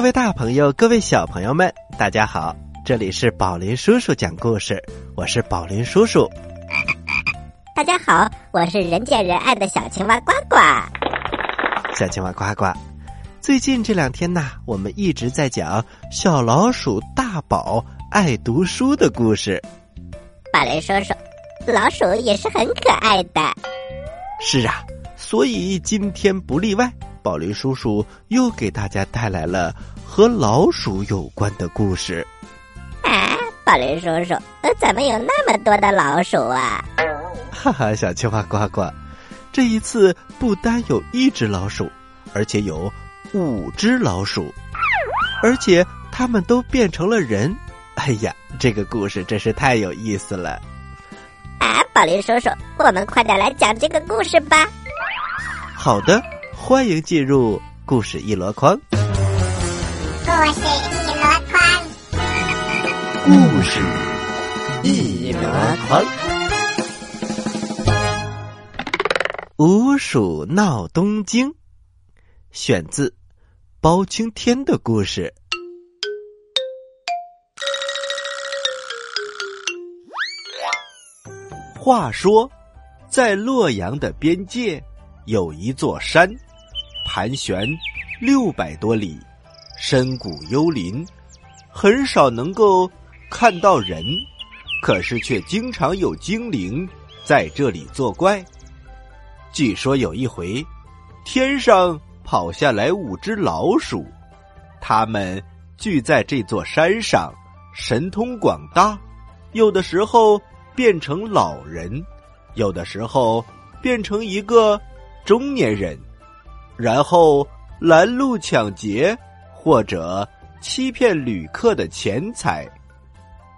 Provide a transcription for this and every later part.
各位大朋友，各位小朋友们，大家好！这里是宝林叔叔讲故事，我是宝林叔叔。大家好，我是人见人爱的小青蛙呱呱。小青蛙呱呱，最近这两天呢，我们一直在讲小老鼠大宝爱读书的故事。宝林叔叔，老鼠也是很可爱的。是啊，所以今天不例外。宝林叔叔又给大家带来了和老鼠有关的故事。啊，宝林叔叔，怎么有那么多的老鼠啊？哈哈，小青蛙呱呱，这一次不单有一只老鼠，而且有五只老鼠，而且它们都变成了人。哎呀，这个故事真是太有意思了！啊，宝林叔叔，我们快点来讲这个故事吧。好的。欢迎进入故事一箩筐。故事一箩筐，故事一箩筐。五鼠闹东京，选自包青天的故事。话说，在洛阳的边界有一座山。盘旋六百多里，深谷幽林，很少能够看到人，可是却经常有精灵在这里作怪。据说有一回，天上跑下来五只老鼠，它们聚在这座山上，神通广大，有的时候变成老人，有的时候变成一个中年人。然后拦路抢劫，或者欺骗旅客的钱财。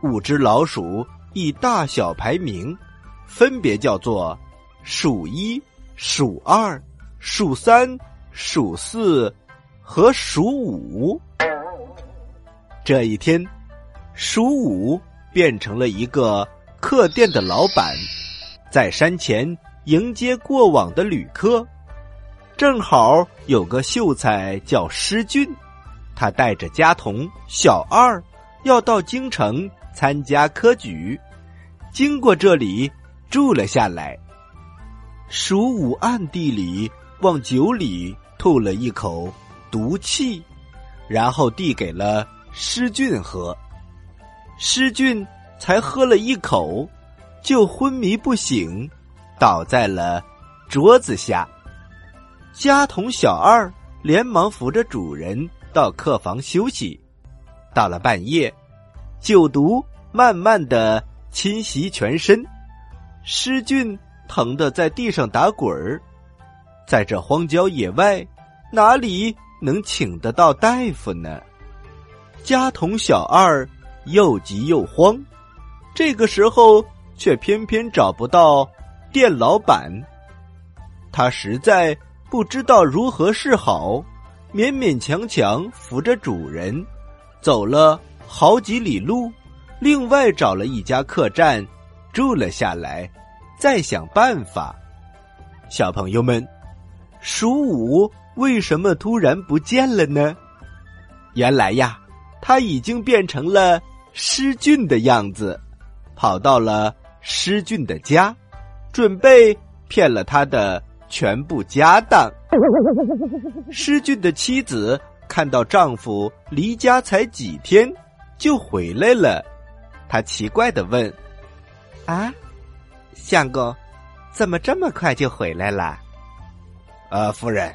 五只老鼠以大小排名，分别叫做数一、数二、数三、数四和数五。这一天，数五变成了一个客店的老板，在山前迎接过往的旅客。正好有个秀才叫施俊，他带着家童小二要到京城参加科举，经过这里住了下来。蜀武暗地里往酒里吐了一口毒气，然后递给了施俊喝。施俊才喝了一口，就昏迷不醒，倒在了桌子下。家童小二连忙扶着主人到客房休息。到了半夜，酒毒慢慢的侵袭全身，施俊疼得在地上打滚儿。在这荒郊野外，哪里能请得到大夫呢？家童小二又急又慌，这个时候却偏偏找不到店老板，他实在。不知道如何是好，勉勉强强扶着主人，走了好几里路，另外找了一家客栈住了下来，再想办法。小朋友们，鼠五为什么突然不见了呢？原来呀，他已经变成了诗俊的样子，跑到了诗俊的家，准备骗了他的。全部家当。施俊的妻子看到丈夫离家才几天就回来了，她奇怪的问：“啊，相公，怎么这么快就回来了？”“呃，夫人，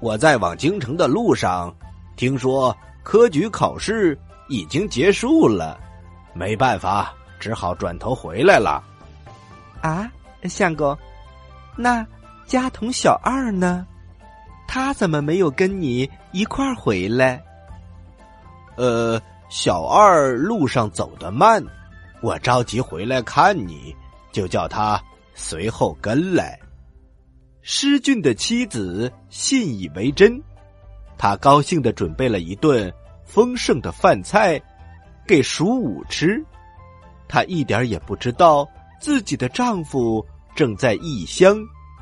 我在往京城的路上，听说科举考试已经结束了，没办法，只好转头回来了。”“啊，相公，那……”家童小二呢？他怎么没有跟你一块回来？呃，小二路上走得慢，我着急回来看你，就叫他随后跟来。施俊的妻子信以为真，他高兴的准备了一顿丰盛的饭菜给蜀五吃。她一点也不知道自己的丈夫正在异乡。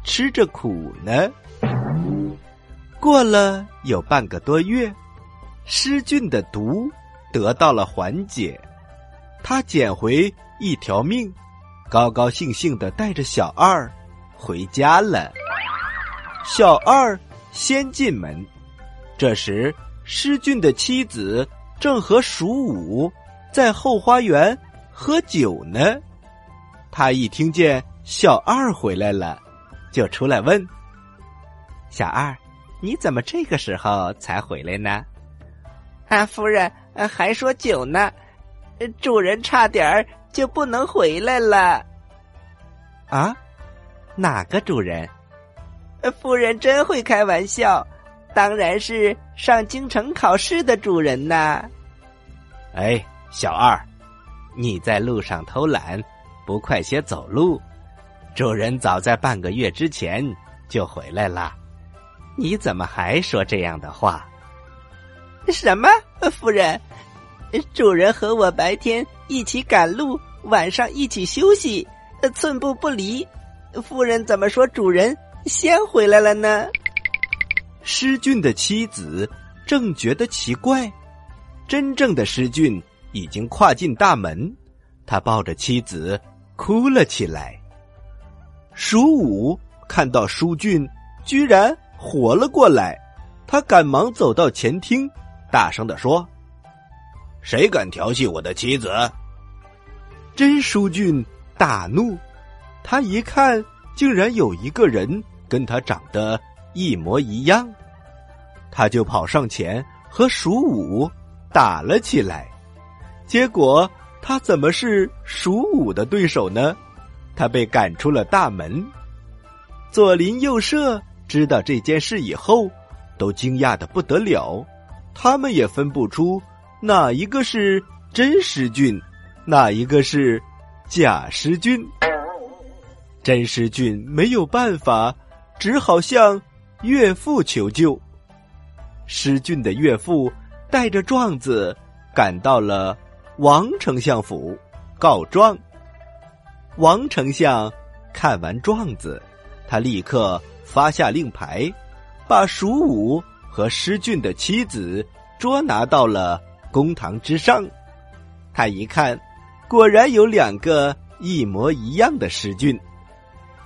吃着苦呢。过了有半个多月，施俊的毒得到了缓解，他捡回一条命，高高兴兴的带着小二回家了。小二先进门，这时施俊的妻子正和鼠五在后花园喝酒呢。他一听见小二回来了，就出来问：“小二，你怎么这个时候才回来呢？”啊，夫人，还说酒呢，主人差点儿就不能回来了。啊，哪个主人？夫人真会开玩笑，当然是上京城考试的主人呐。哎，小二，你在路上偷懒，不快些走路，主人早在半个月之前就回来了，你怎么还说这样的话？什么，夫人？主人和我白天一起赶路，晚上一起休息，寸步不离。夫人怎么说主人先回来了呢？施俊的妻子正觉得奇怪，真正的施俊已经跨进大门，他抱着妻子哭了起来。蜀武看到舒俊居然活了过来，他赶忙走到前厅。大声的说：“谁敢调戏我的妻子？”真舒俊大怒，他一看，竟然有一个人跟他长得一模一样，他就跑上前和蜀武打了起来。结果他怎么是蜀武的对手呢？他被赶出了大门。左邻右舍知道这件事以后，都惊讶的不得了。他们也分不出哪一个是真师俊，哪一个是假师俊。真师俊没有办法，只好向岳父求救。师俊的岳父带着状子赶到了王丞相府告状。王丞相看完状子，他立刻发下令牌，把蜀武。和施俊的妻子捉拿到了公堂之上，他一看，果然有两个一模一样的施俊，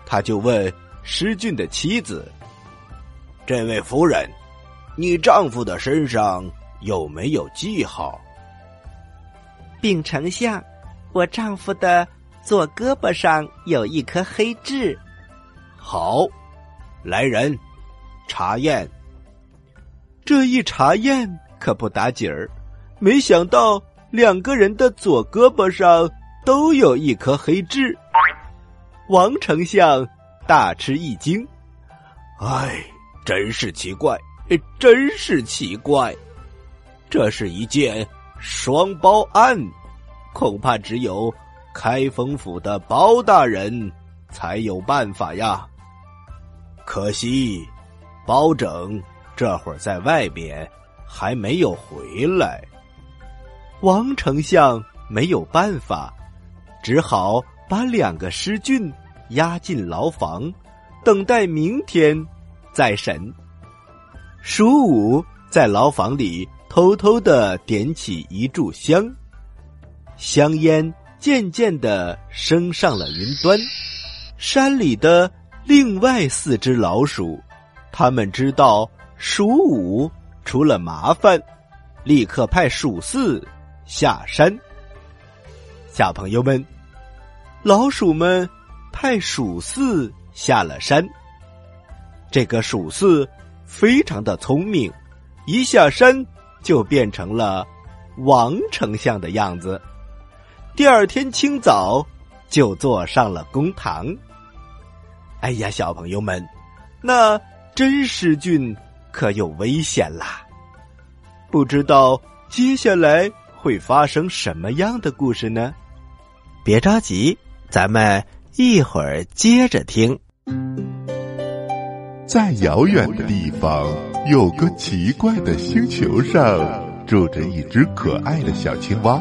他就问施俊的妻子：“这位夫人，你丈夫的身上有没有记号？”禀丞相，我丈夫的左胳膊上有一颗黑痣。好，来人，查验。这一查验可不打紧儿，没想到两个人的左胳膊上都有一颗黑痣。王丞相大吃一惊：“哎，真是奇怪，真是奇怪！这是一件双包案，恐怕只有开封府的包大人才有办法呀。可惜，包拯。”这会儿在外边还没有回来，王丞相没有办法，只好把两个师俊押进牢房，等待明天再审。蜀武在牢房里偷偷的点起一炷香，香烟渐渐的升上了云端。山里的另外四只老鼠，他们知道。鼠五出了麻烦，立刻派鼠四下山。小朋友们，老鼠们派鼠四下了山。这个鼠四非常的聪明，一下山就变成了王丞相的样子。第二天清早就坐上了公堂。哎呀，小朋友们，那真师俊。可有危险啦！不知道接下来会发生什么样的故事呢？别着急，咱们一会儿接着听。在遥远的地方，有个奇怪的星球上，住着一只可爱的小青蛙。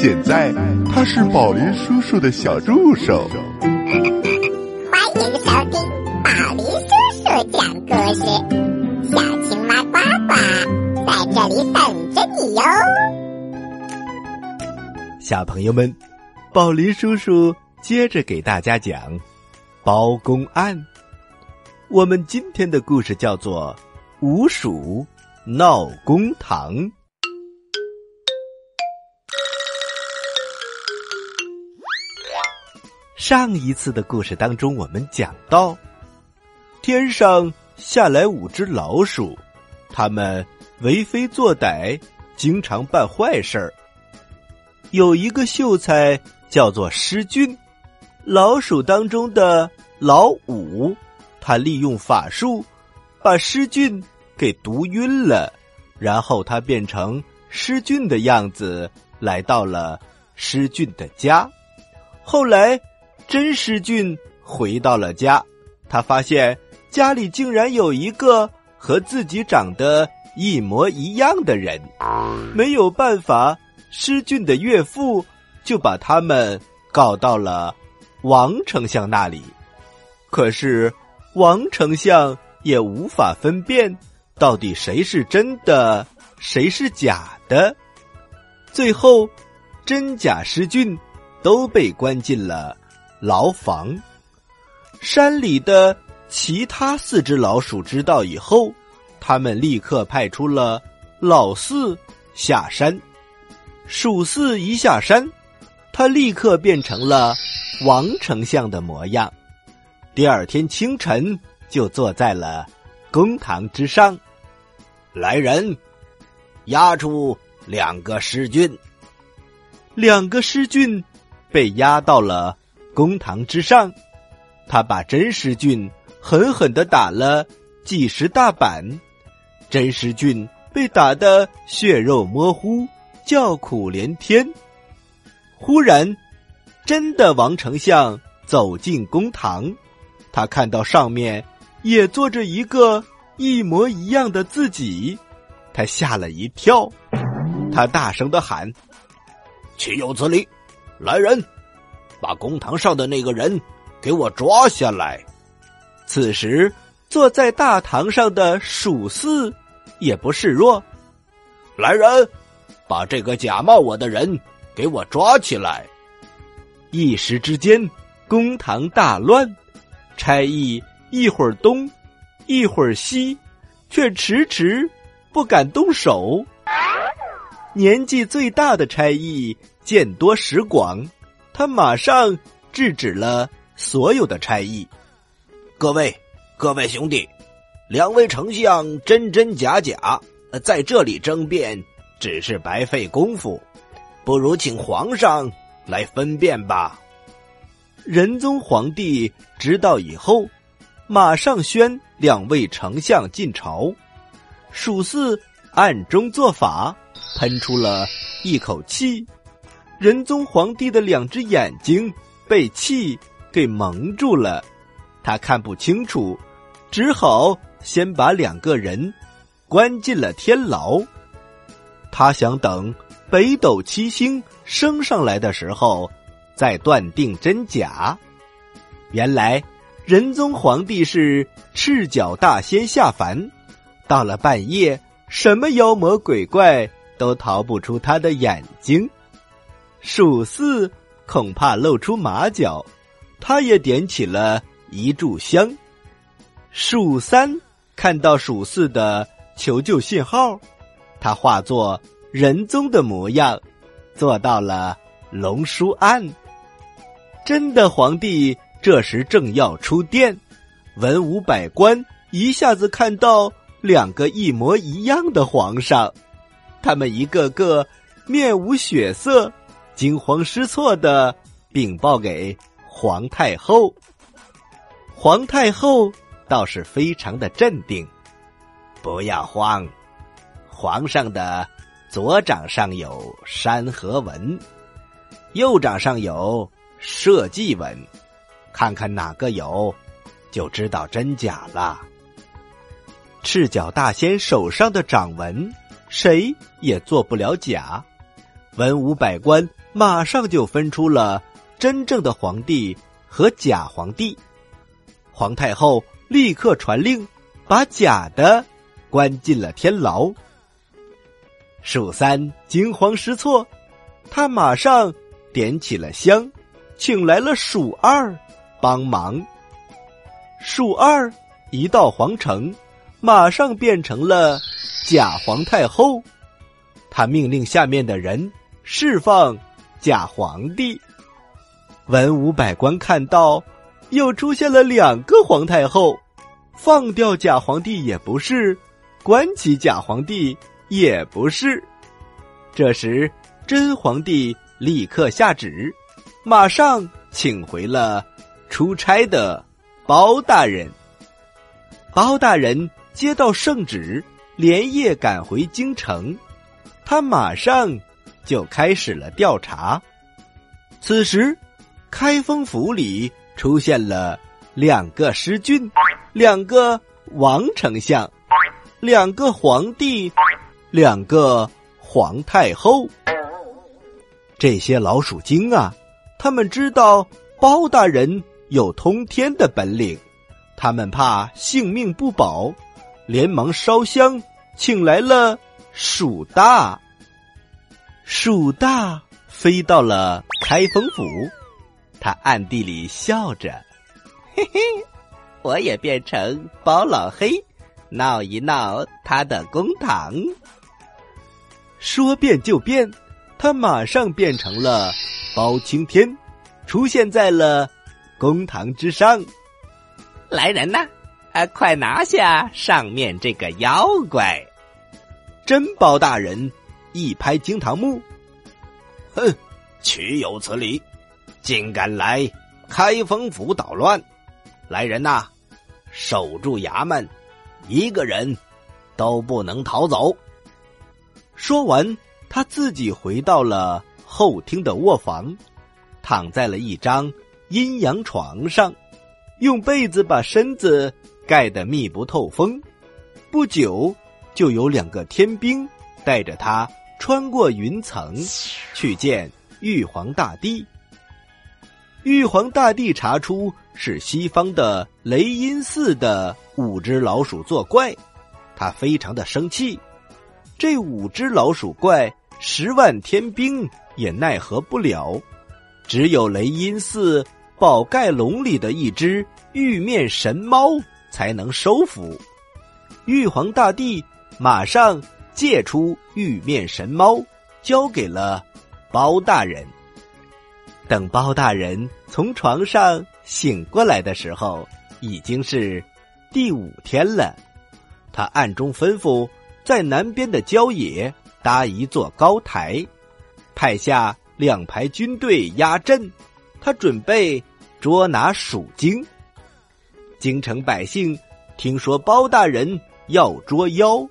现在，他是宝林叔叔的小助手。欢迎收听宝林叔叔讲故事，小青蛙呱呱在这里等着你哟。小朋友们，宝林叔叔接着给大家讲包公案。我们今天的故事叫做《五鼠闹公堂》。上一次的故事当中，我们讲到，天上下来五只老鼠，它们为非作歹，经常办坏事儿。有一个秀才叫做施俊，老鼠当中的老五，他利用法术把施俊给毒晕了，然后他变成施俊的样子，来到了施俊的家。后来。真施俊回到了家，他发现家里竟然有一个和自己长得一模一样的人。没有办法，施俊的岳父就把他们告到了王丞相那里。可是王丞相也无法分辨到底谁是真的，谁是假的。最后，真假施俊都被关进了。牢房，山里的其他四只老鼠知道以后，他们立刻派出了老四下山。鼠四一下山，他立刻变成了王丞相的模样。第二天清晨，就坐在了公堂之上。来人，押出两个师君。两个师君被押到了。公堂之上，他把真实俊狠狠的打了几十大板，真实俊被打得血肉模糊，叫苦连天。忽然，真的王丞相走进公堂，他看到上面也坐着一个一模一样的自己，他吓了一跳，他大声的喊：“岂有此理！来人！”把公堂上的那个人给我抓下来！此时坐在大堂上的鼠四也不示弱。来人，把这个假冒我的人给我抓起来！一时之间，公堂大乱，差役一会儿东，一会儿西，却迟迟不敢动手。年纪最大的差役见多识广。他马上制止了所有的差役。各位，各位兄弟，两位丞相真真假假，在这里争辩只是白费功夫，不如请皇上来分辨吧。仁宗皇帝知道以后，马上宣两位丞相进朝。蜀四暗中做法，喷出了一口气。仁宗皇帝的两只眼睛被气给蒙住了，他看不清楚，只好先把两个人关进了天牢。他想等北斗七星升上来的时候再断定真假。原来仁宗皇帝是赤脚大仙下凡，到了半夜，什么妖魔鬼怪都逃不出他的眼睛。鼠四恐怕露出马脚，他也点起了一炷香。鼠三看到鼠四的求救信号，他化作仁宗的模样，坐到了龙书案。真的皇帝这时正要出殿，文武百官一下子看到两个一模一样的皇上，他们一个个面无血色。惊慌失措的禀报给皇太后，皇太后倒是非常的镇定，不要慌，皇上的左掌上有山河纹，右掌上有社稷纹，看看哪个有，就知道真假了。赤脚大仙手上的掌纹，谁也做不了假。文武百官马上就分出了真正的皇帝和假皇帝。皇太后立刻传令，把假的关进了天牢。蜀三惊慌失措，他马上点起了香，请来了蜀二帮忙。蜀二一到皇城。马上变成了假皇太后，他命令下面的人释放假皇帝。文武百官看到又出现了两个皇太后，放掉假皇帝也不是，关起假皇帝也不是。这时真皇帝立刻下旨，马上请回了出差的包大人。包大人。接到圣旨，连夜赶回京城。他马上就开始了调查。此时，开封府里出现了两个师君，两个王丞相，两个皇帝，两个皇太后。这些老鼠精啊，他们知道包大人有通天的本领，他们怕性命不保。连忙烧香，请来了鼠大。鼠大飞到了开封府，他暗地里笑着：“嘿嘿，我也变成包老黑，闹一闹他的公堂。”说变就变，他马上变成了包青天，出现在了公堂之上。来人呐！啊快拿下上面这个妖怪！真包大人一拍惊堂木，哼，岂有此理！竟敢来开封府捣乱！来人呐，守住衙门，一个人都不能逃走。说完，他自己回到了后厅的卧房，躺在了一张阴阳床上，用被子把身子。盖得密不透风，不久就有两个天兵带着他穿过云层，去见玉皇大帝。玉皇大帝查出是西方的雷音寺的五只老鼠作怪，他非常的生气。这五只老鼠怪十万天兵也奈何不了，只有雷音寺宝盖笼里的一只玉面神猫。才能收服玉皇大帝，马上借出玉面神猫，交给了包大人。等包大人从床上醒过来的时候，已经是第五天了。他暗中吩咐，在南边的郊野搭一座高台，派下两排军队压阵。他准备捉拿鼠精。京城百姓听说包大人要捉妖，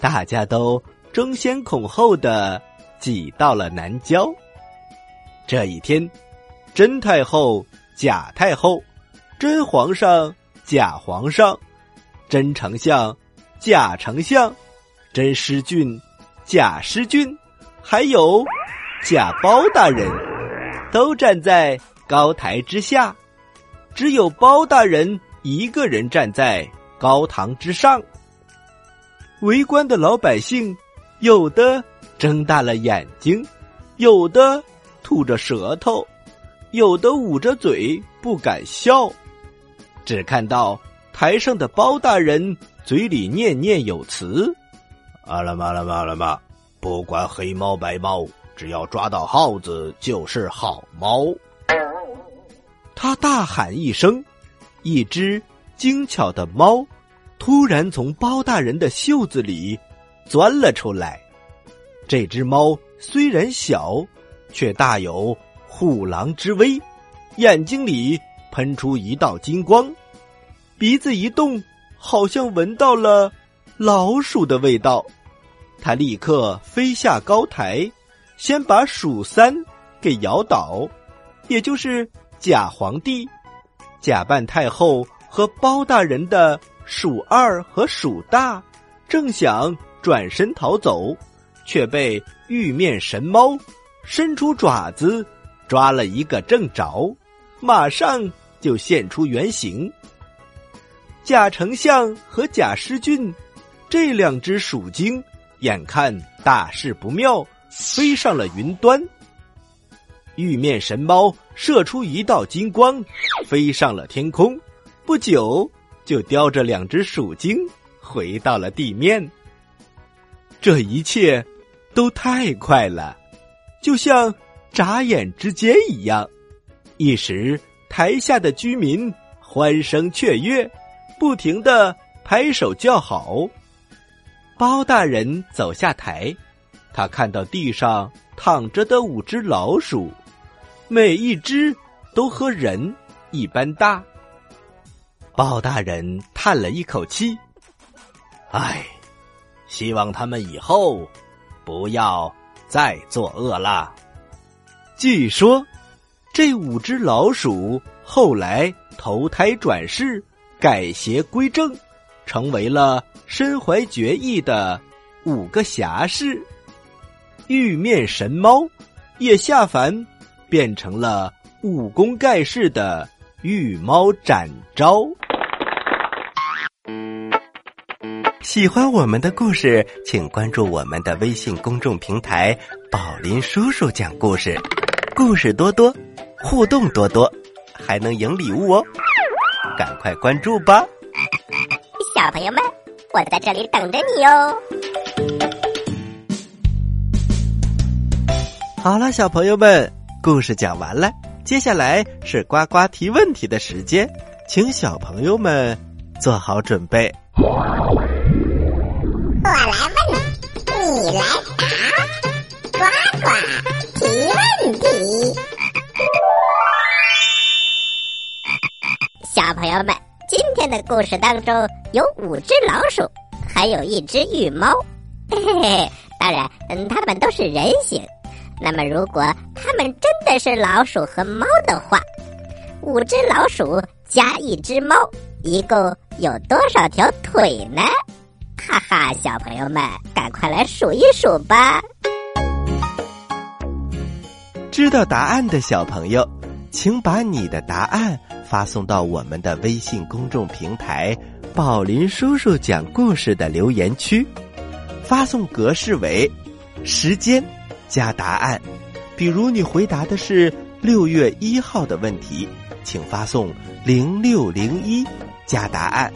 大家都争先恐后的挤到了南郊。这一天，真太后、假太后、真皇上、假皇上、真丞相、假丞相、真师俊、假师俊，还有假包大人，都站在高台之下，只有包大人。一个人站在高堂之上，围观的老百姓有的睁大了眼睛，有的吐着舌头，有的捂着嘴不敢笑。只看到台上的包大人嘴里念念有词：“阿拉嘛拉嘛拉嘛，不管黑猫白猫，只要抓到耗子就是好猫。”他大喊一声。一只精巧的猫突然从包大人的袖子里钻了出来。这只猫虽然小，却大有虎狼之威，眼睛里喷出一道金光，鼻子一动，好像闻到了老鼠的味道。他立刻飞下高台，先把鼠三给摇倒，也就是假皇帝，假扮太后和包大人的鼠二和鼠大，正想转身逃走，却被玉面神猫伸出爪子抓了一个正着，马上就现出原形。假丞相和贾师俊这两只鼠精。眼看大事不妙，飞上了云端。玉面神猫射出一道金光，飞上了天空，不久就叼着两只鼠精回到了地面。这一切都太快了，就像眨眼之间一样。一时，台下的居民欢声雀跃，不停的拍手叫好。包大人走下台，他看到地上躺着的五只老鼠，每一只都和人一般大。包大人叹了一口气：“唉，希望他们以后不要再作恶了。”据说，这五只老鼠后来投胎转世，改邪归正。成为了身怀绝艺的五个侠士，玉面神猫也下凡变成了武功盖世的玉猫展昭。喜欢我们的故事，请关注我们的微信公众平台“宝林叔叔讲故事”，故事多多，互动多多，还能赢礼物哦！赶快关注吧！小朋友们，我在这里等着你哦。好了，小朋友们，故事讲完了，接下来是呱呱提问题的时间，请小朋友们做好准备。我来问，你来答，呱呱提问题。小朋友们。今天的故事当中有五只老鼠，还有一只玉猫，嘿 嘿嘿。当然，嗯，它们都是人形。那么，如果它们真的是老鼠和猫的话，五只老鼠加一只猫，一共有多少条腿呢？哈哈，小朋友们，赶快来数一数吧！知道答案的小朋友，请把你的答案。发送到我们的微信公众平台“宝林叔叔讲故事”的留言区，发送格式为时间加答案。比如你回答的是六月一号的问题，请发送零六零一加答案。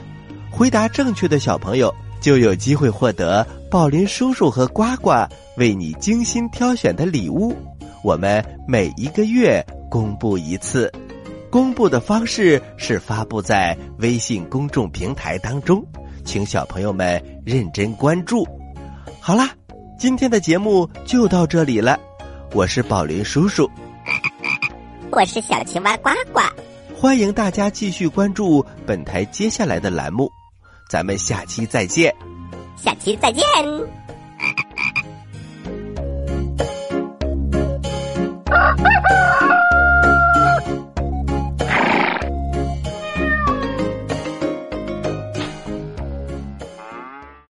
回答正确的小朋友就有机会获得宝林叔叔和呱呱为你精心挑选的礼物。我们每一个月公布一次。公布的方式是发布在微信公众平台当中，请小朋友们认真关注。好啦，今天的节目就到这里了，我是宝林叔叔，我是小青蛙呱呱，欢迎大家继续关注本台接下来的栏目，咱们下期再见，下期再见。